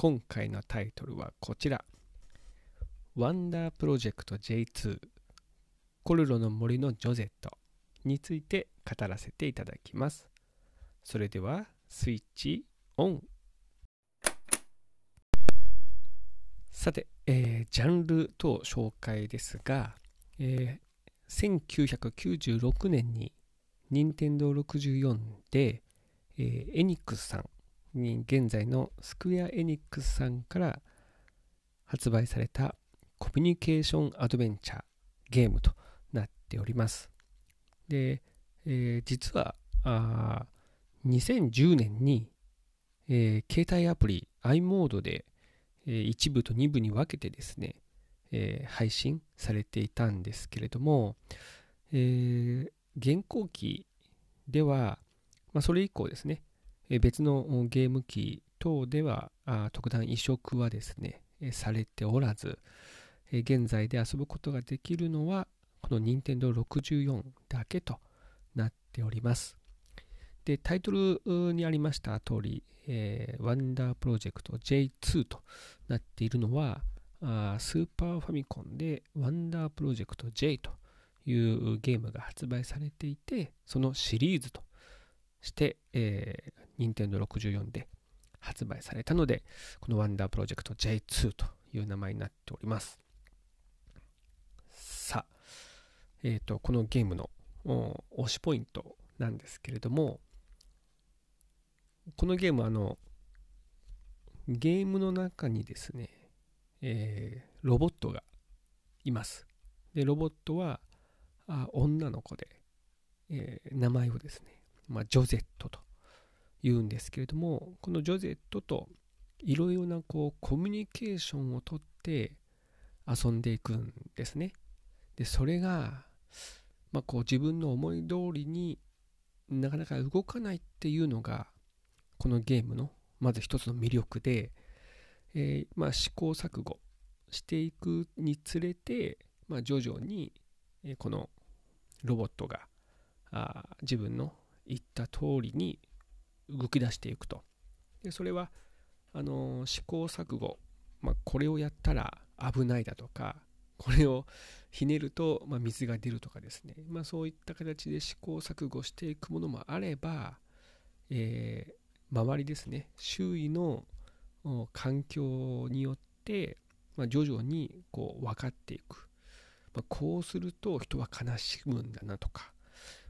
今回のタイトルはこちらワンダープロジェクト J2 コルロの森のジョゼットについて語らせていただきます。それではスイッチオン。さて、えー、ジャンル等紹介ですが、えー、1996年に任天堂64で、えー、エニックスさんに現在のスクエア・エニックスさんから発売されたコミュニケーションアドベンチャーゲームとなっております。で、えー、実はあ2010年に、えー、携帯アプリ i モードで、えー、1部と2部に分けてですね、えー、配信されていたんですけれども、えー、現行機では、まあ、それ以降ですね、別のゲーム機等では特段移植はですね、されておらず、現在で遊ぶことができるのは、この任天堂64だけとなっております。で、タイトルにありました通り、えー、ワンダープロジェクト J2 となっているのは、あースーパーファミコンでワンダープロジェクト J というゲームが発売されていて、そのシリーズとして、えー、任天堂64で発売されたので、このワンダープロジェクト J2 という名前になっております。さあ、えーと、このゲームの推しポイントなんですけれどもこのゲームあのゲームの中にですね、えー、ロボットがいますでロボットはあ女の子で、えー、名前をですね、まあ、ジョゼットと言うんですけれどもこのジョゼットといろいろなこうコミュニケーションをとって遊んでいくんですね。でそれがまあ、こう自分の思い通りになかなか動かないっていうのがこのゲームのまず一つの魅力で、えー、まあ試行錯誤していくにつれて、まあ、徐々にこのロボットがあ自分の言った通りに動き出していくと。でそれはあの試行錯誤、まあ、これをやったら危ないだとかこれをひねると、まあ、水が出るとかですね、まあ、そういった形で試行錯誤していくものもあれば、えー、周りですね。周囲の環境によって、まあ、徐々にこう分かっていく、まあ、こうすると人は悲しむんだなとか、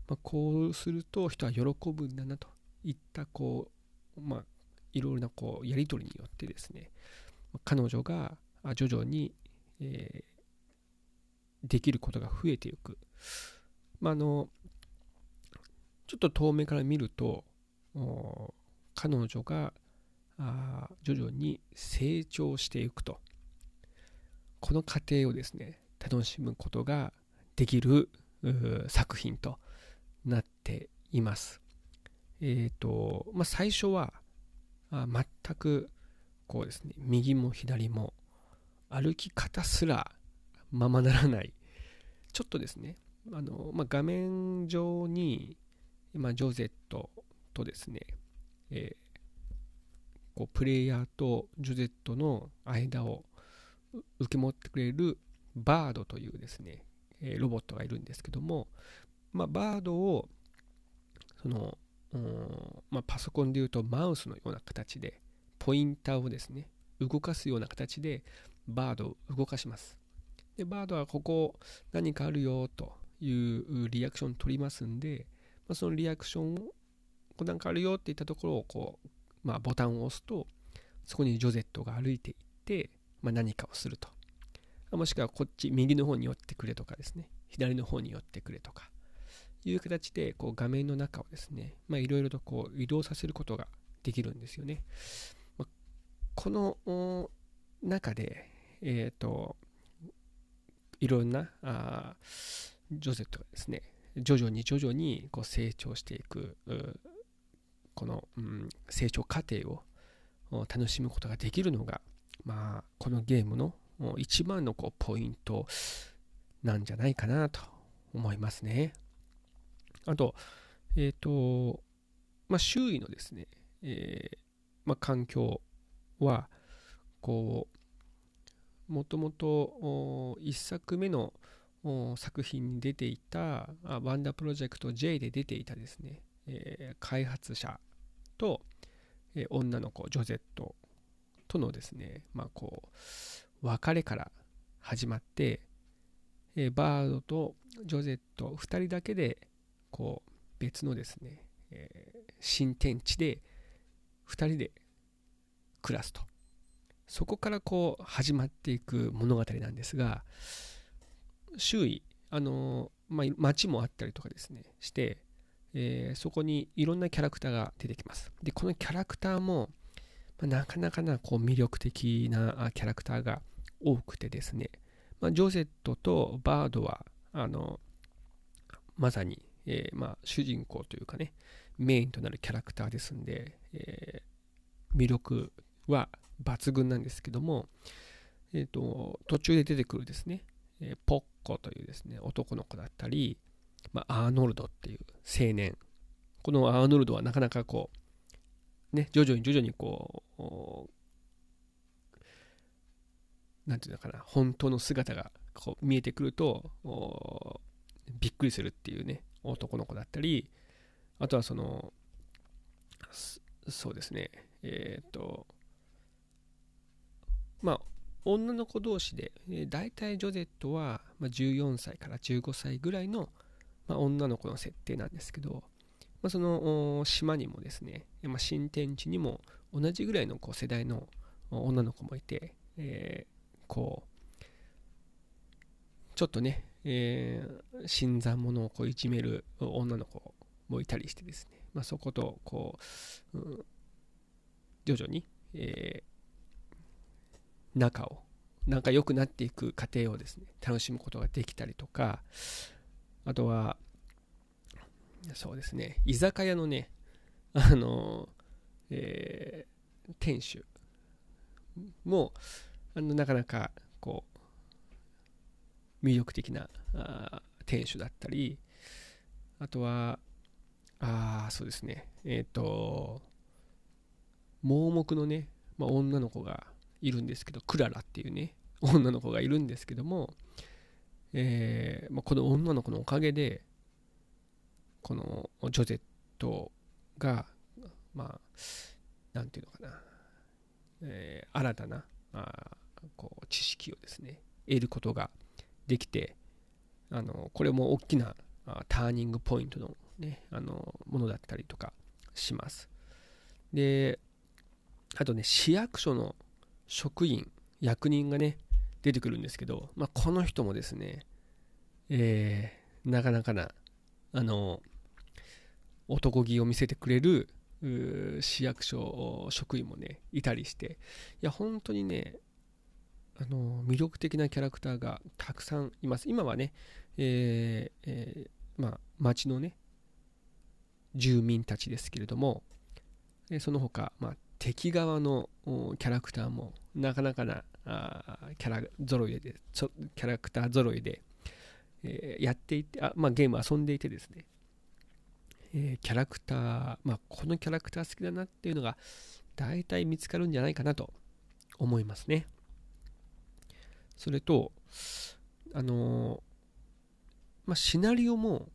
まあ、こうすると人は喜ぶんだなといったこう、まあ、いろいろなこうやり取りによってですね彼女が徐々に、えーできることが増えていく。まあ、あの、ちょっと遠目から見ると、彼女が徐々に成長していくと。この過程をですね、楽しむことができる作品となっています。えっ、ー、と、まあ、最初はあ全くこうですね、右も左も歩き方すらままならない、ちょっとですね、あのまあ、画面上に、まあ、ジョゼットとですね、えー、こうプレイヤーとジョゼットの間を受け持ってくれるバードというですね、え、ロボットがいるんですけども、まあ、バードをその、まあ、パソコンでいうとマウスのような形でポインターをですね動かすような形でバードを動かしますで、バードはここ何かあるよというリアクションを取りますんで、まあ、そのリアクションを、ここなんかあるよって言ったところをこう、まあ、ボタンを押すと、そこにジョゼットが歩いていって、まあ、何かをすると。もしくはこっち、右の方に寄ってくれとかですね、左の方に寄ってくれとか、いう形でこう画面の中をですね、いろいろとこう移動させることができるんですよね。まあ、この中で、えっ、ー、と、いろんなあジョゼットがですね、徐々に徐々にこう成長していく、この、うん、成長過程を楽しむことができるのが、まあ、このゲームの一番のこうポイントなんじゃないかなと思いますね。あと、えっ、ー、と、まあ、周囲のですね、えー、まあ、環境は、こう、もともと1作目の作品に出ていた、ワンダープロジェクト J で出ていたですね、えー、開発者と、えー、女の子、ジョゼットとのですね、まあこう、別れから始まって、えー、バードとジョゼット2人だけで、こう、別のですね、えー、新天地で2人で暮らすと。そこからこう始まっていく物語なんですが、周囲、あのまあ、街もあったりとかですね、して、えー、そこにいろんなキャラクターが出てきます。で、このキャラクターも、まあ、なかなかなこう魅力的なキャラクターが多くてですね、まあ、ジョゼットとバードは、あのまさにえー、まあ、主人公というかね、メインとなるキャラクターですんで、えー、魅力は抜群なんですけども、えーと、途中で出てくるですね、えー、ポッコというですね、男の子だったり、まあ、アーノルドっていう青年。このアーノルドはなかなかこう、ね、徐々に徐々にこう、なんていうのかな、本当の姿がこう見えてくると、びっくりするっていうね、男の子だったり、あとはその、そうですね、えっ、ー、と、まあ、女の子同士で、えー、大体ジョゼットは、まあ、14歳から15歳ぐらいの、まあ、女の子の設定なんですけど、まあ、その島にもですね、まあ、新天地にも同じぐらいのこう世代の女の子もいて、えー、こう、ちょっとね、えー、新参者をこういじめる女の子もいたりしてですね、まあ、そことこう、うん、徐々に、えー、仲を仲良くなっていく過程をですね楽しむことができたりとかあとはそうですね居酒屋のねあの、えー、店主もあのなかなかこう魅力的なあ店主だったり、あとは、ああ、そうですね、えっ、ー、と、盲目のね、まあ、女の子がいるんですけど、クララっていうね、女の子がいるんですけども、えーまあ、この女の子のおかげで、このジョゼットが、まあ、なんていうのかな、えー、新たなあこう知識をですね、得ることができて、あのこれも大きなターニングポイントの,、ね、あのものだったりとかします。で、あとね、市役所の職員、役人がね、出てくるんですけど、まあ、この人もですね、えー、なかなかな、あの、男気を見せてくれる市役所職員もね、いたりして、いや、本当にね、あの魅力的なキャラクターがたくさんいます。今はね、えーえー、まあ、町のね、住民たちですけれども、その他、まあ、敵側のキャラクターもなかなかなあキャラ揃いでキャラクター揃いで、えー、やっていてあ、まあ、ゲーム遊んでいてですね、えー、キャラクター、まあ、このキャラクター好きだなっていうのが大体見つかるんじゃないかなと思いますね。それと、あのまあ、シナリオも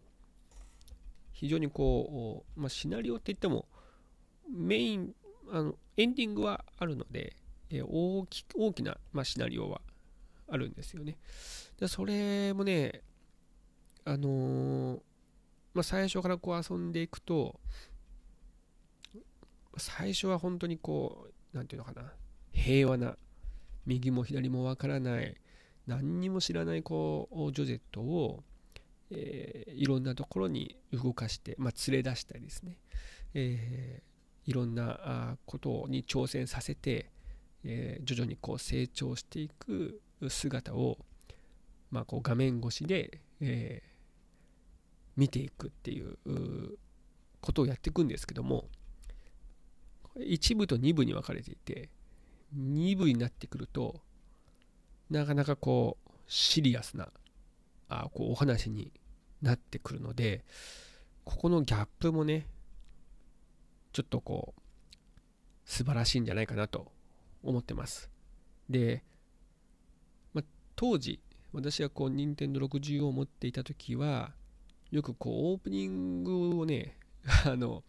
非常にこう、まあ、シナリオって言ってもメインあのエンディングはあるので、え大き大きな、まあ、シナリオはあるんですよね。でそれもねあのまあ、最初からこう遊んでいくと最初は本当にこう何て言うのかな平和な右も左もわからない何にも知らないこうジョゼットを、えー、いろんなところに動かして、まあ、連れ出したりですね、えー、いろんなことに挑戦させて、えー、徐々にこう成長していく姿を、まあ、こう画面越しで、えー、見ていくっていうことをやっていくんですけども1部と2部に分かれていて2部になってくるとなかなかこうシリアスなあこうお話になってくるのでここのギャップもねちょっとこう素晴らしいんじゃないかなと思ってます。で、まあ、当時私がこう任天堂60を持っていた時はよくこうオープニングをね あの、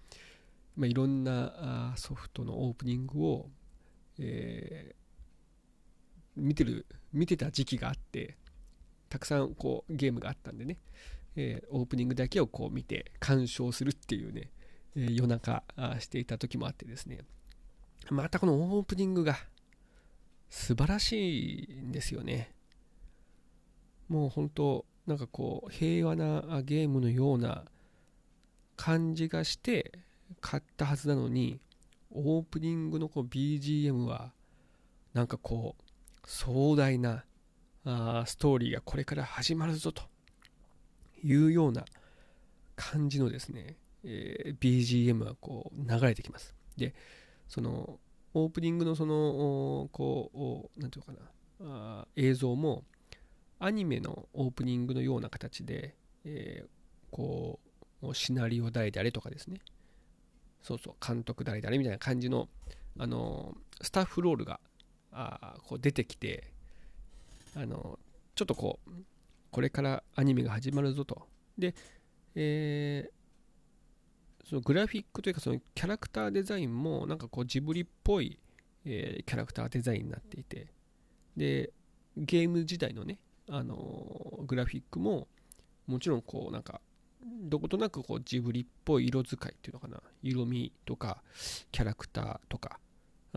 まあ、いろんなソフトのオープニングを、えー、見てる見てた時期があってたくさんこうゲームがあったんでね、えー、オープニングだけをこう見て鑑賞するっていうね、えー、夜中していた時もあってですね。またこのオープニングが素晴らしいんですよね。もう本当なんかこう平和なゲームのような感じがして買ったはずなのにオープニングのこう BGM はなんかこう壮大なあストーリーがこれから始まるぞというような感じのですね、えー、BGM がこう流れてきます。でそのオープニングのそのこう何て言うかなあ映像もアニメのオープニングのような形で、えー、こうシナリオ誰々とかですねそうそう監督誰々みたいな感じのあのスタッフロールがあこう出てきてあのちょっとこうこれからアニメが始まるぞと。で、えー、そのグラフィックというかそのキャラクターデザインもなんかこうジブリっぽい、えー、キャラクターデザインになっていて。でゲーム自体のねあのグラフィックももちろんこうなんかどことなくこうジブリっぽい色使いっていうのかな。色味とかキャラクターとか。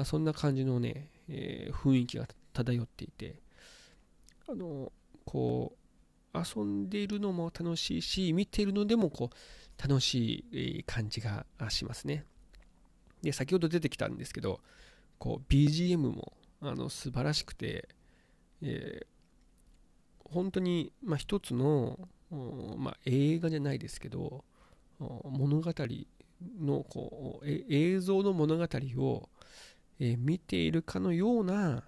そんな感じのね、えー、雰囲気が漂っていて。あのこう遊んでいるのも楽しいし見ているのでもこう楽しい感じがしますね。で先ほど出てきたんですけどこう BGM もあの素晴らしくて、えー本当に、まあ、一つの、まあ、映画じゃないですけど物語のこう映像の物語を、えー、見ているかのような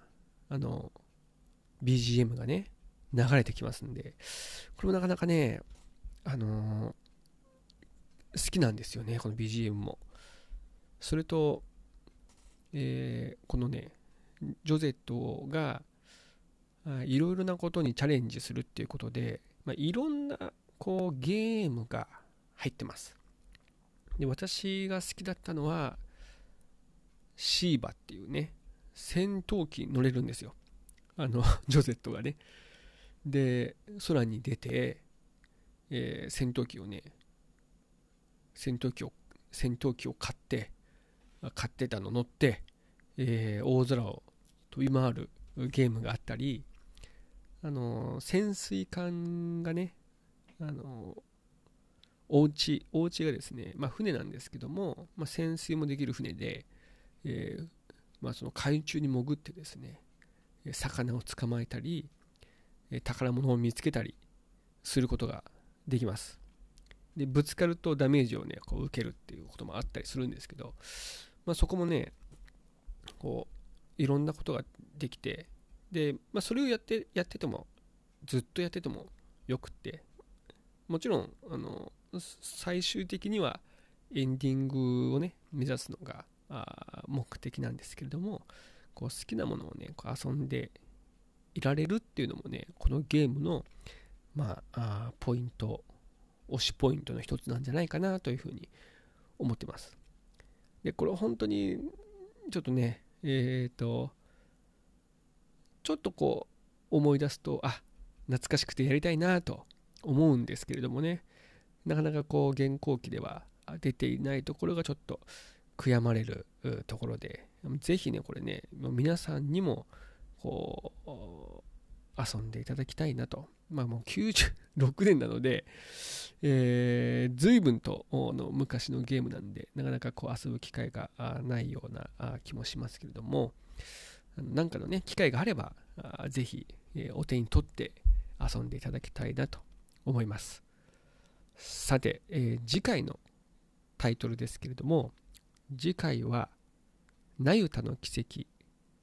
あの BGM がね流れてきますんでこれもなかなかねあのー、好きなんですよねこの BGM も。それと、えー、このねジョゼットがいろいろなことにチャレンジするっていうことで、まあ、いろんなこうゲームが入ってます。で私が好きだったのはシーバっていうね戦闘機乗れるんですよ。あの ジョゼットがね。で空に出て、えー、戦闘機をね戦闘機を戦闘機を買って買ってたの乗って、えー、大空を飛び回るゲームがあったりあの潜水艦がねあのお家お家がですね、まあ、船なんですけども、まあ、潜水もできる船で、えー、まあ、その海中に潜ってですね魚を捕まえたり宝物を見つけたりすることができます。でぶつかるとダメージをねこう受けるっていうこともあったりするんですけど、まあ、そこもねこういろんなことができてで、まあ、それをやってやっててもずっとやっててもよくって。もちろんあの最終的にはエンディングをね目指すのがあ目的なんですけれどもこう好きなものをねこう遊んでいられるっていうのもねこのゲームのまああポイント推しポイントの一つなんじゃないかなというふうに思ってます。でこれ本当にちょっとねえっ、ー、とちょっとこう思い出すとあ懐かしくてやりたいなと思うんですけれどもね。なかなかこう現行機では出ていないところがちょっと悔やまれるところでぜひねこれね皆さんにもこう遊んでいただきたいなと。まあもう96年なので、えー、随分との昔のゲームなんでなかなかこう遊ぶ機会がないような気もしますけれども。何かのね、機会があれば、ぜひ、え、お手に取って遊んでいただきたいなと思います。さて、えー、次回のタイトルですけれども、次回は、ナユタの奇跡、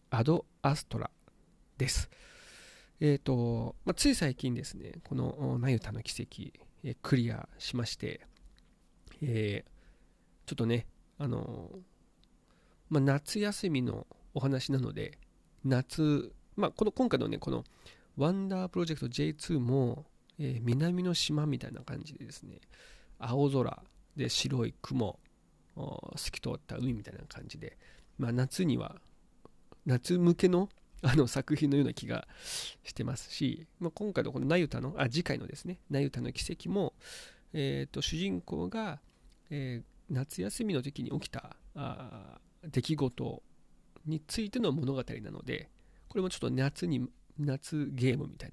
アド・アストラです。えっ、ー、と、まあ、つい最近ですね、このナユタの奇跡、えー、クリアしまして、えー、ちょっとね、あのまあ、夏休みのお話なので、夏、まあ、この今回のね、このワンダープロジェクト J2 も、えー、南の島みたいな感じでですね、青空で白い雲、透き通った海みたいな感じで、まあ、夏には、夏向けのあの作品のような気がしてますし、まあ、今回のこのナユタの、あ、次回のですね、ナユタの奇跡も、えっ、ー、と、主人公が、えー、夏休みの時に起きたあ出来事についての物語なので、これもちょっと夏に、夏ゲームみたい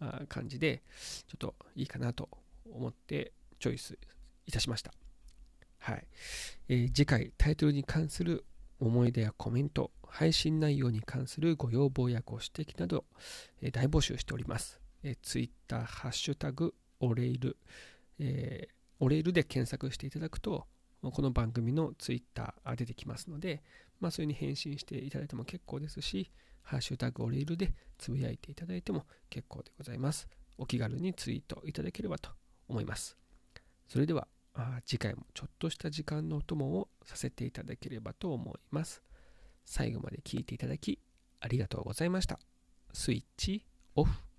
な感じで、ちょっといいかなと思ってチョイスいたしました。はい。えー、次回タイトルに関する思い出やコメント、配信内容に関するご要望やご指摘など、えー、大募集しております。えー、Twitter、ハッシュタグ、オレイル、えー、オレイルで検索していただくと、この番組の Twitter 出てきますので、まあ、それに返信していただいても結構ですし、ハッシュタグオレイルでつぶやいていただいても結構でございます。お気軽にツイートいただければと思います。それでは、次回もちょっとした時間のお供をさせていただければと思います。最後まで聞いていただきありがとうございました。スイッチオフ。